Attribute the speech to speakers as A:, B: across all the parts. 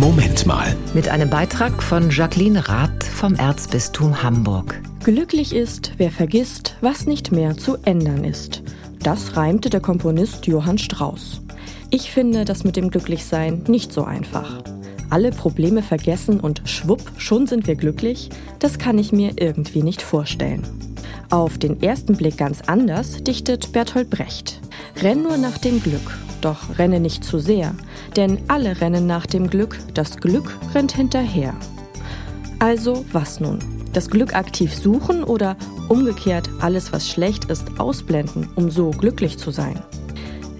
A: Moment mal.
B: Mit einem Beitrag von Jacqueline Rath vom Erzbistum Hamburg.
C: Glücklich ist, wer vergisst, was nicht mehr zu ändern ist. Das reimte der Komponist Johann Strauss. Ich finde das mit dem Glücklichsein nicht so einfach. Alle Probleme vergessen und schwupp, schon sind wir glücklich, das kann ich mir irgendwie nicht vorstellen. Auf den ersten Blick ganz anders dichtet Bertolt Brecht. Renn nur nach dem Glück, doch renne nicht zu sehr, denn alle rennen nach dem Glück, das Glück rennt hinterher. Also was nun? Das Glück aktiv suchen oder umgekehrt alles, was schlecht ist, ausblenden, um so glücklich zu sein?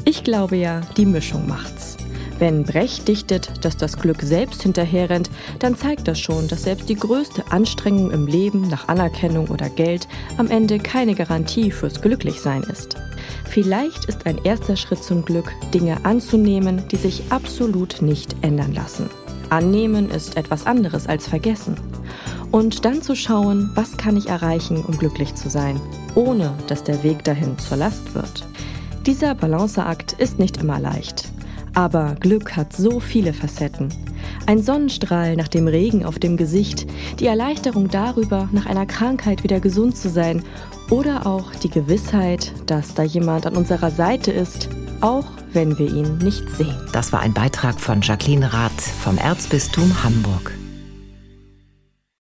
C: Ich glaube ja, die Mischung macht's. Wenn Brecht dichtet, dass das Glück selbst hinterherrennt, dann zeigt das schon, dass selbst die größte Anstrengung im Leben nach Anerkennung oder Geld am Ende keine Garantie fürs Glücklichsein ist. Vielleicht ist ein erster Schritt zum Glück, Dinge anzunehmen, die sich absolut nicht ändern lassen. Annehmen ist etwas anderes als vergessen. Und dann zu schauen, was kann ich erreichen, um glücklich zu sein, ohne dass der Weg dahin zur Last wird. Dieser Balanceakt ist nicht immer leicht. Aber Glück hat so viele Facetten. Ein Sonnenstrahl nach dem Regen auf dem Gesicht, die Erleichterung darüber, nach einer Krankheit wieder gesund zu sein oder auch die Gewissheit, dass da jemand an unserer Seite ist, auch wenn wir ihn nicht sehen.
B: Das war ein Beitrag von Jacqueline Rath vom Erzbistum Hamburg.